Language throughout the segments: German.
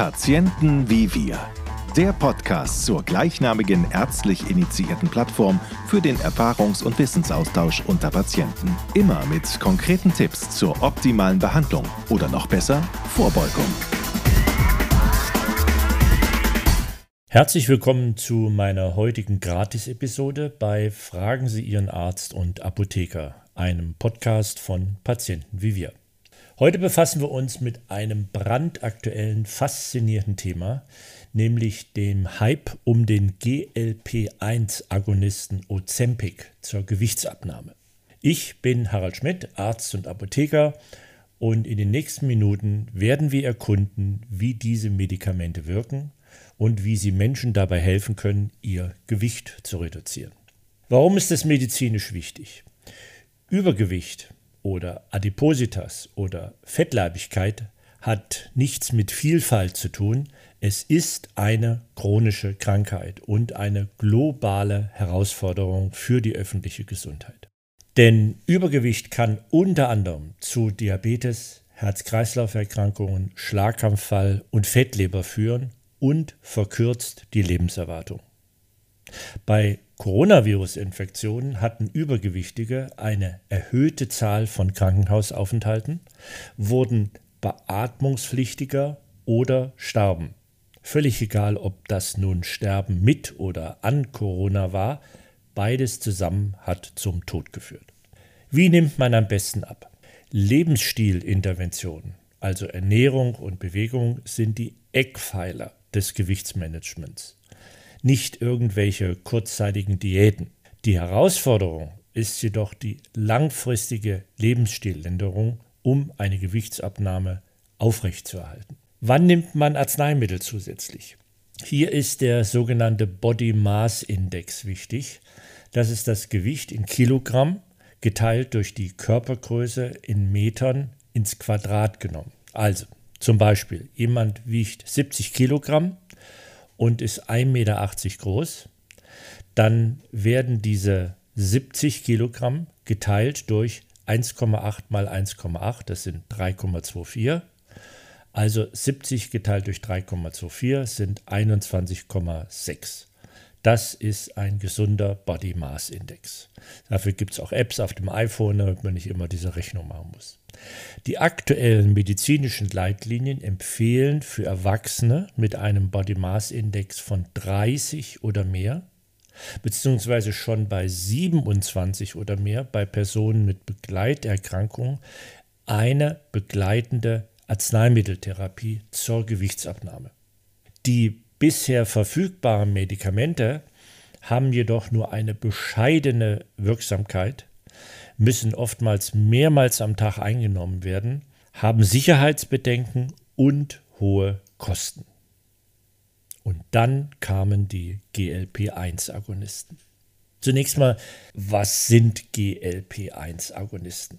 Patienten wie wir. Der Podcast zur gleichnamigen ärztlich initiierten Plattform für den Erfahrungs- und Wissensaustausch unter Patienten. Immer mit konkreten Tipps zur optimalen Behandlung oder noch besser Vorbeugung. Herzlich willkommen zu meiner heutigen Gratis-Episode bei Fragen Sie Ihren Arzt und Apotheker, einem Podcast von Patienten wie wir. Heute befassen wir uns mit einem brandaktuellen, faszinierenden Thema, nämlich dem Hype um den GLP-1-Agonisten Ozempic zur Gewichtsabnahme. Ich bin Harald Schmidt, Arzt und Apotheker, und in den nächsten Minuten werden wir erkunden, wie diese Medikamente wirken und wie sie Menschen dabei helfen können, ihr Gewicht zu reduzieren. Warum ist das medizinisch wichtig? Übergewicht oder Adipositas oder Fettleibigkeit hat nichts mit Vielfalt zu tun. Es ist eine chronische Krankheit und eine globale Herausforderung für die öffentliche Gesundheit. Denn Übergewicht kann unter anderem zu Diabetes, Herz-Kreislauf-Erkrankungen, Schlaganfall und Fettleber führen und verkürzt die Lebenserwartung. Bei Coronavirus-Infektionen hatten Übergewichtige eine erhöhte Zahl von Krankenhausaufenthalten, wurden beatmungspflichtiger oder starben. Völlig egal, ob das nun Sterben mit oder an Corona war, beides zusammen hat zum Tod geführt. Wie nimmt man am besten ab? Lebensstilinterventionen, also Ernährung und Bewegung, sind die Eckpfeiler des Gewichtsmanagements nicht irgendwelche kurzzeitigen Diäten. Die Herausforderung ist jedoch die langfristige Lebensstiländerung, um eine Gewichtsabnahme aufrechtzuerhalten. Wann nimmt man Arzneimittel zusätzlich? Hier ist der sogenannte Body Mass Index wichtig. Das ist das Gewicht in Kilogramm geteilt durch die Körpergröße in Metern ins Quadrat genommen. Also zum Beispiel, jemand wiegt 70 Kilogramm, und ist 1,80 Meter groß, dann werden diese 70 Kilogramm geteilt durch 1,8 mal 1,8, das sind 3,24. Also 70 geteilt durch 3,24 sind 21,6. Das ist ein gesunder Body Mass Index. Dafür gibt es auch Apps auf dem iPhone, damit man nicht immer diese Rechnung machen muss. Die aktuellen medizinischen Leitlinien empfehlen für Erwachsene mit einem Body Mass Index von 30 oder mehr, beziehungsweise schon bei 27 oder mehr bei Personen mit Begleiterkrankungen eine begleitende Arzneimitteltherapie zur Gewichtsabnahme. Die bisher verfügbaren Medikamente haben jedoch nur eine bescheidene Wirksamkeit, müssen oftmals mehrmals am Tag eingenommen werden, haben Sicherheitsbedenken und hohe Kosten. Und dann kamen die GLP-1-Agonisten. Zunächst mal, was sind GLP-1-Agonisten?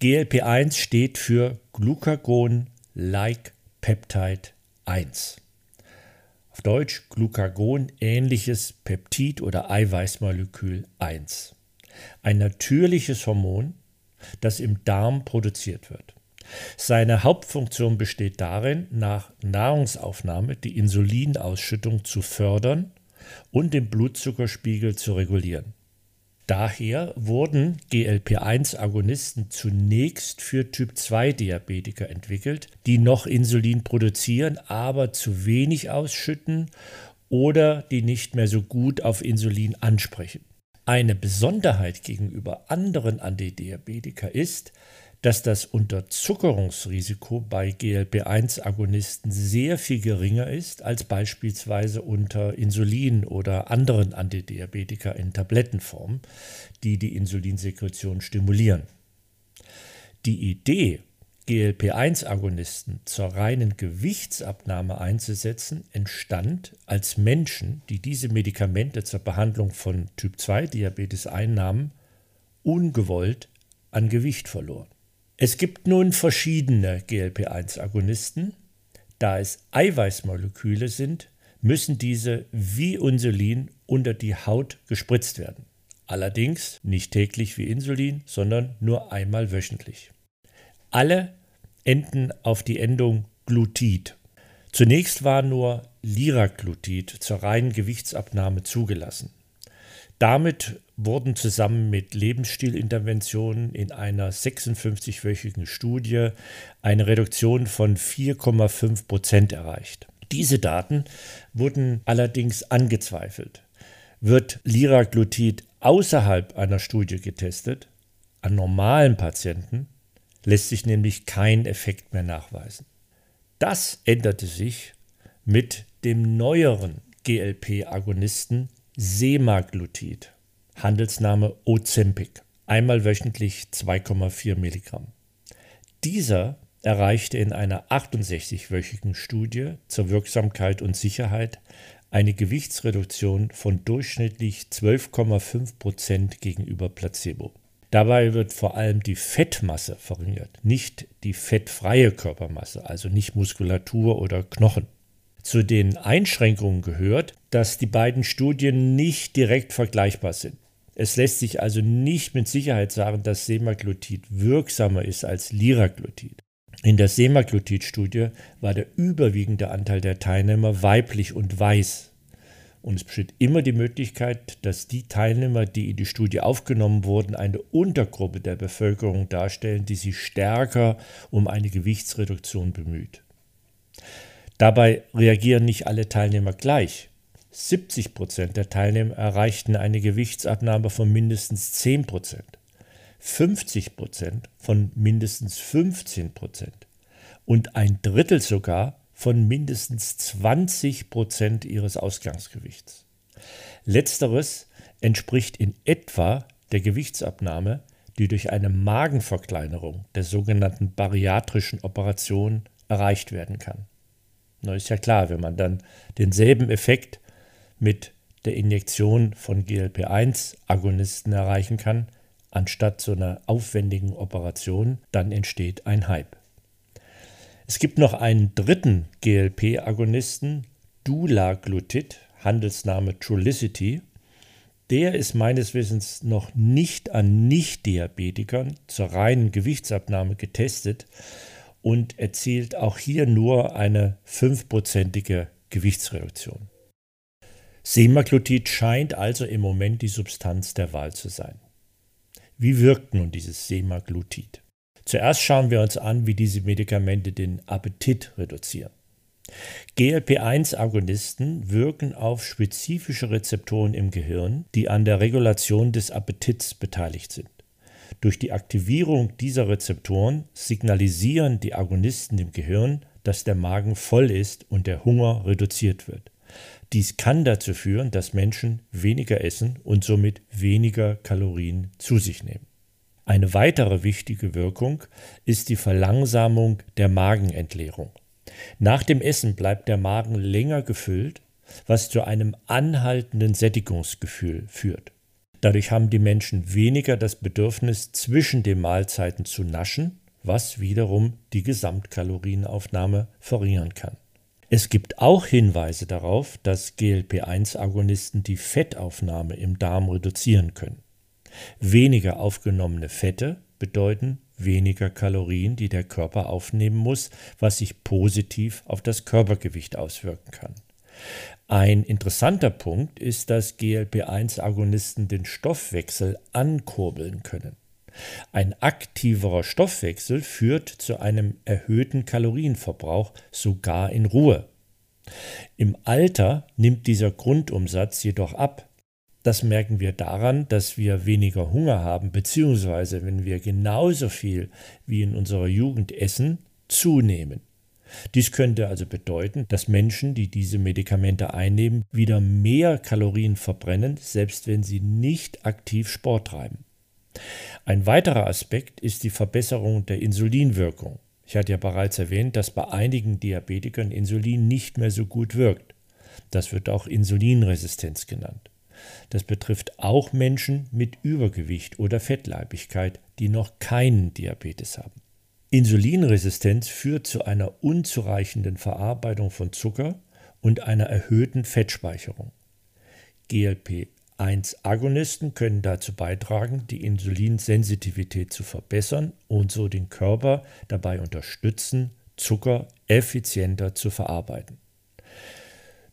GLP-1 steht für Glucagon-like Peptide 1 auf Deutsch Glucagon ähnliches Peptid oder Eiweißmolekül 1. Ein natürliches Hormon, das im Darm produziert wird. Seine Hauptfunktion besteht darin, nach Nahrungsaufnahme die Insulinausschüttung zu fördern und den Blutzuckerspiegel zu regulieren. Daher wurden GLP-1-Agonisten zunächst für Typ-2-Diabetiker entwickelt, die noch Insulin produzieren, aber zu wenig ausschütten oder die nicht mehr so gut auf Insulin ansprechen. Eine Besonderheit gegenüber anderen Antidiabetika ist, dass das Unterzuckerungsrisiko bei GLP-1-Agonisten sehr viel geringer ist als beispielsweise unter Insulin oder anderen Antidiabetika in Tablettenform, die die Insulinsekretion stimulieren. Die Idee, GLP-1-Agonisten zur reinen Gewichtsabnahme einzusetzen, entstand, als Menschen, die diese Medikamente zur Behandlung von Typ-2-Diabetes einnahmen, ungewollt an Gewicht verloren. Es gibt nun verschiedene GLP-1-Agonisten. Da es Eiweißmoleküle sind, müssen diese wie Insulin unter die Haut gespritzt werden. Allerdings nicht täglich wie Insulin, sondern nur einmal wöchentlich. Alle enden auf die Endung Glutid. Zunächst war nur Liraglutid zur reinen Gewichtsabnahme zugelassen. Damit wurden zusammen mit Lebensstilinterventionen in einer 56-wöchigen Studie eine Reduktion von 4,5 Prozent erreicht. Diese Daten wurden allerdings angezweifelt. Wird Liraglutid außerhalb einer Studie getestet, an normalen Patienten, lässt sich nämlich kein Effekt mehr nachweisen. Das änderte sich mit dem neueren GLP-Agonisten Semaglutid, Handelsname Ozempic, einmal wöchentlich 2,4 Milligramm. Dieser erreichte in einer 68-wöchigen Studie zur Wirksamkeit und Sicherheit eine Gewichtsreduktion von durchschnittlich 12,5 Prozent gegenüber Placebo. Dabei wird vor allem die Fettmasse verringert, nicht die fettfreie Körpermasse, also nicht Muskulatur oder Knochen. Zu den Einschränkungen gehört, dass die beiden Studien nicht direkt vergleichbar sind. Es lässt sich also nicht mit Sicherheit sagen, dass Semaglutid wirksamer ist als Liraglutid. In der Semaglutid-Studie war der überwiegende Anteil der Teilnehmer weiblich und weiß. Und es besteht immer die Möglichkeit, dass die Teilnehmer, die in die Studie aufgenommen wurden, eine Untergruppe der Bevölkerung darstellen, die sich stärker um eine Gewichtsreduktion bemüht. Dabei reagieren nicht alle Teilnehmer gleich. 70 Prozent der Teilnehmer erreichten eine Gewichtsabnahme von mindestens 10 Prozent, 50 Prozent von mindestens 15 Prozent und ein Drittel sogar von mindestens 20 Prozent ihres Ausgangsgewichts. Letzteres entspricht in etwa der Gewichtsabnahme, die durch eine Magenverkleinerung der sogenannten bariatrischen Operation erreicht werden kann. Na, ist ja klar, wenn man dann denselben Effekt mit der Injektion von GLP-1-Agonisten erreichen kann, anstatt so einer aufwendigen Operation, dann entsteht ein Hype. Es gibt noch einen dritten GLP-Agonisten, Dulaglutid, Handelsname Trulicity. Der ist meines Wissens noch nicht an Nicht-Diabetikern zur reinen Gewichtsabnahme getestet und erzielt auch hier nur eine fünfprozentige Gewichtsreduktion. Semaglutid scheint also im Moment die Substanz der Wahl zu sein. Wie wirkt nun dieses Semaglutid? Zuerst schauen wir uns an, wie diese Medikamente den Appetit reduzieren. GLP-1-Agonisten wirken auf spezifische Rezeptoren im Gehirn, die an der Regulation des Appetits beteiligt sind. Durch die Aktivierung dieser Rezeptoren signalisieren die Agonisten im Gehirn, dass der Magen voll ist und der Hunger reduziert wird. Dies kann dazu führen, dass Menschen weniger essen und somit weniger Kalorien zu sich nehmen. Eine weitere wichtige Wirkung ist die Verlangsamung der Magenentleerung. Nach dem Essen bleibt der Magen länger gefüllt, was zu einem anhaltenden Sättigungsgefühl führt. Dadurch haben die Menschen weniger das Bedürfnis, zwischen den Mahlzeiten zu naschen, was wiederum die Gesamtkalorienaufnahme verringern kann. Es gibt auch Hinweise darauf, dass GLP-1-Agonisten die Fettaufnahme im Darm reduzieren können. Weniger aufgenommene Fette bedeuten weniger Kalorien, die der Körper aufnehmen muss, was sich positiv auf das Körpergewicht auswirken kann. Ein interessanter Punkt ist, dass GLP-1-Agonisten den Stoffwechsel ankurbeln können. Ein aktiverer Stoffwechsel führt zu einem erhöhten Kalorienverbrauch, sogar in Ruhe. Im Alter nimmt dieser Grundumsatz jedoch ab. Das merken wir daran, dass wir weniger Hunger haben, beziehungsweise wenn wir genauso viel wie in unserer Jugend essen, zunehmen. Dies könnte also bedeuten, dass Menschen, die diese Medikamente einnehmen, wieder mehr Kalorien verbrennen, selbst wenn sie nicht aktiv Sport treiben. Ein weiterer Aspekt ist die Verbesserung der Insulinwirkung. Ich hatte ja bereits erwähnt, dass bei einigen Diabetikern Insulin nicht mehr so gut wirkt. Das wird auch Insulinresistenz genannt. Das betrifft auch Menschen mit Übergewicht oder Fettleibigkeit, die noch keinen Diabetes haben. Insulinresistenz führt zu einer unzureichenden Verarbeitung von Zucker und einer erhöhten Fettspeicherung. GLP 1-Agonisten können dazu beitragen, die Insulinsensitivität zu verbessern und so den Körper dabei unterstützen, Zucker effizienter zu verarbeiten.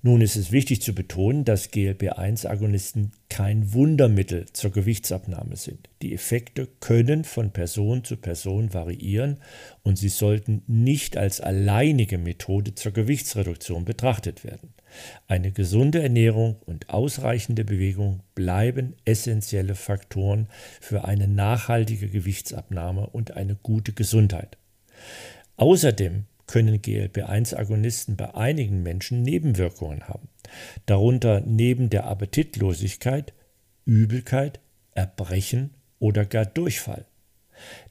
Nun ist es wichtig zu betonen, dass GLP-1-Agonisten kein Wundermittel zur Gewichtsabnahme sind. Die Effekte können von Person zu Person variieren und sie sollten nicht als alleinige Methode zur Gewichtsreduktion betrachtet werden. Eine gesunde Ernährung und ausreichende Bewegung bleiben essentielle Faktoren für eine nachhaltige Gewichtsabnahme und eine gute Gesundheit. Außerdem können GLP-1-Agonisten bei einigen Menschen Nebenwirkungen haben, darunter neben der Appetitlosigkeit Übelkeit, Erbrechen oder gar Durchfall.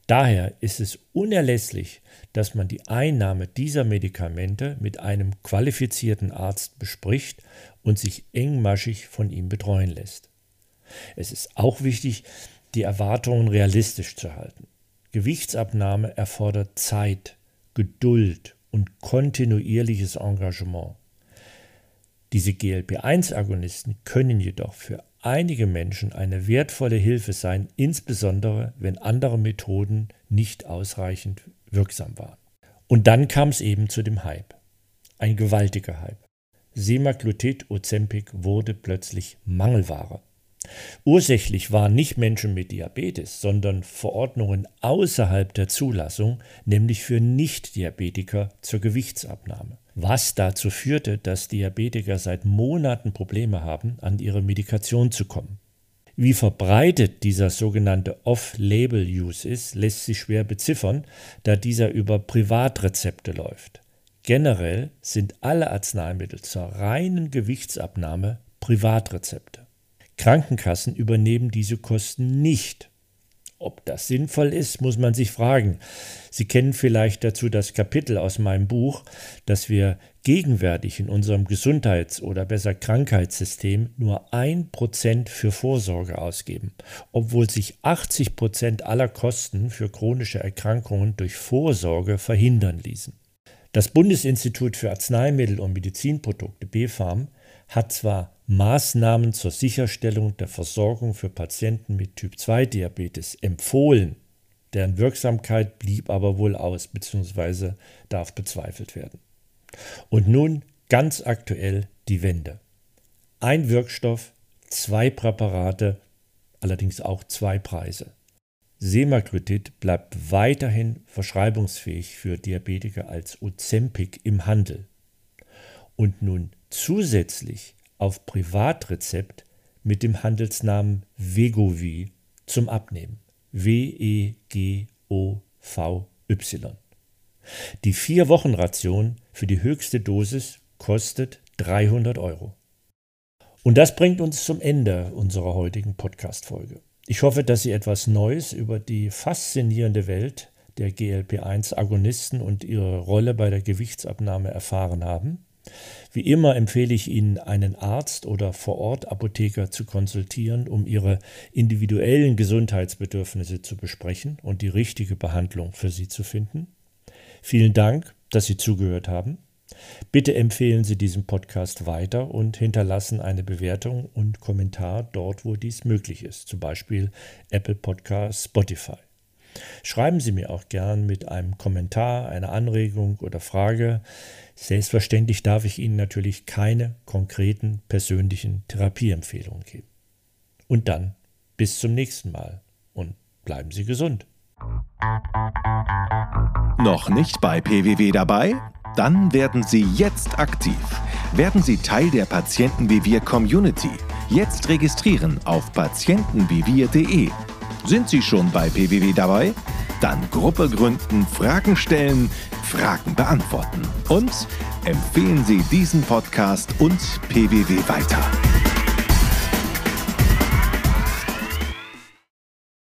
Daher ist es unerlässlich, dass man die Einnahme dieser Medikamente mit einem qualifizierten Arzt bespricht und sich engmaschig von ihm betreuen lässt. Es ist auch wichtig, die Erwartungen realistisch zu halten. Gewichtsabnahme erfordert Zeit, Geduld und kontinuierliches Engagement. Diese GLP-1-Agonisten können jedoch für einige Menschen eine wertvolle Hilfe sein, insbesondere wenn andere Methoden nicht ausreichend wirksam waren. Und dann kam es eben zu dem Hype. Ein gewaltiger Hype. Semaglutid Ozempic wurde plötzlich Mangelware. Ursächlich waren nicht Menschen mit Diabetes, sondern Verordnungen außerhalb der Zulassung, nämlich für Nicht-Diabetiker zur Gewichtsabnahme. Was dazu führte, dass Diabetiker seit Monaten Probleme haben, an ihre Medikation zu kommen. Wie verbreitet dieser sogenannte Off-Label-Use ist, lässt sich schwer beziffern, da dieser über Privatrezepte läuft. Generell sind alle Arzneimittel zur reinen Gewichtsabnahme Privatrezepte. Krankenkassen übernehmen diese Kosten nicht. Ob das sinnvoll ist, muss man sich fragen. Sie kennen vielleicht dazu das Kapitel aus meinem Buch, dass wir gegenwärtig in unserem Gesundheits- oder besser Krankheitssystem nur ein Prozent für Vorsorge ausgeben, obwohl sich 80 Prozent aller Kosten für chronische Erkrankungen durch Vorsorge verhindern ließen. Das Bundesinstitut für Arzneimittel und Medizinprodukte BfArM hat zwar Maßnahmen zur Sicherstellung der Versorgung für Patienten mit Typ-2-Diabetes empfohlen, deren Wirksamkeit blieb aber wohl aus bzw. darf bezweifelt werden. Und nun ganz aktuell die Wende. Ein Wirkstoff, zwei Präparate, allerdings auch zwei Preise. Semaglutid bleibt weiterhin verschreibungsfähig für Diabetiker als Ozempic im Handel. Und nun zusätzlich auf Privatrezept mit dem Handelsnamen Vegovi zum Abnehmen. W-E-G-O-V-Y. Die Vier-Wochen-Ration für die höchste Dosis kostet 300 Euro. Und das bringt uns zum Ende unserer heutigen Podcast-Folge. Ich hoffe, dass Sie etwas Neues über die faszinierende Welt der GLP-1-Agonisten und ihre Rolle bei der Gewichtsabnahme erfahren haben. Wie immer empfehle ich Ihnen, einen Arzt oder vor Ort Apotheker zu konsultieren, um Ihre individuellen Gesundheitsbedürfnisse zu besprechen und die richtige Behandlung für Sie zu finden. Vielen Dank, dass Sie zugehört haben. Bitte empfehlen Sie diesen Podcast weiter und hinterlassen eine Bewertung und Kommentar dort, wo dies möglich ist, zum Beispiel Apple Podcast, Spotify. Schreiben Sie mir auch gern mit einem Kommentar, einer Anregung oder Frage. Selbstverständlich darf ich Ihnen natürlich keine konkreten persönlichen Therapieempfehlungen geben. Und dann bis zum nächsten Mal und bleiben Sie gesund. Noch nicht bei PWW dabei? Dann werden Sie jetzt aktiv. Werden Sie Teil der Patienten wie wir Community. Jetzt registrieren auf patientenwiewir.de sind Sie schon bei PWW dabei? Dann Gruppe gründen, Fragen stellen, Fragen beantworten. Und empfehlen Sie diesen Podcast und PWW weiter.